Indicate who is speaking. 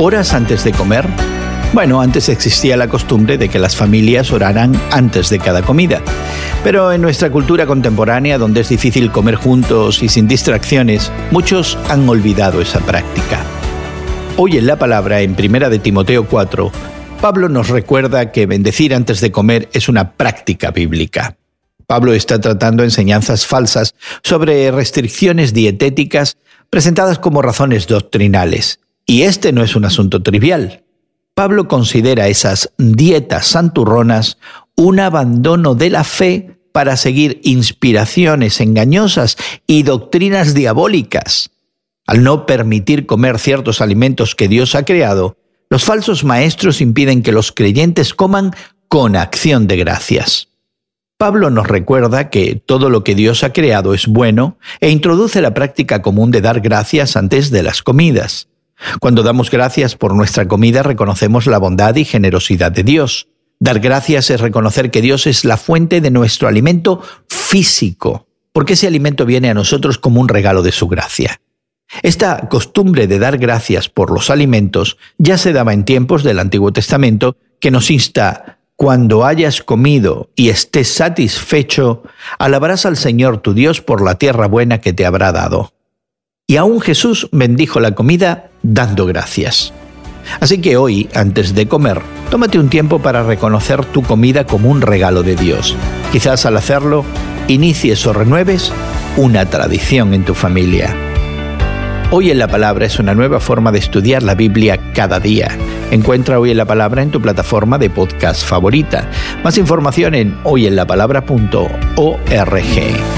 Speaker 1: ¿Horas antes de comer? Bueno, antes existía la costumbre de que las familias oraran antes de cada comida. Pero en nuestra cultura contemporánea, donde es difícil comer juntos y sin distracciones, muchos han olvidado esa práctica. Hoy en la palabra, en Primera de Timoteo 4, Pablo nos recuerda que bendecir antes de comer es una práctica bíblica. Pablo está tratando enseñanzas falsas sobre restricciones dietéticas presentadas como razones doctrinales. Y este no es un asunto trivial. Pablo considera esas dietas santurronas un abandono de la fe para seguir inspiraciones engañosas y doctrinas diabólicas. Al no permitir comer ciertos alimentos que Dios ha creado, los falsos maestros impiden que los creyentes coman con acción de gracias. Pablo nos recuerda que todo lo que Dios ha creado es bueno e introduce la práctica común de dar gracias antes de las comidas. Cuando damos gracias por nuestra comida reconocemos la bondad y generosidad de Dios. Dar gracias es reconocer que Dios es la fuente de nuestro alimento físico, porque ese alimento viene a nosotros como un regalo de su gracia. Esta costumbre de dar gracias por los alimentos ya se daba en tiempos del Antiguo Testamento, que nos insta cuando hayas comido y estés satisfecho, alabarás al Señor tu Dios por la tierra buena que te habrá dado. Y aún Jesús bendijo la comida dando gracias. Así que hoy, antes de comer, tómate un tiempo para reconocer tu comida como un regalo de Dios. Quizás al hacerlo, inicies o renueves una tradición en tu familia. Hoy en la Palabra es una nueva forma de estudiar la Biblia cada día. Encuentra Hoy en la Palabra en tu plataforma de podcast favorita. Más información en hoyenlapalabra.org.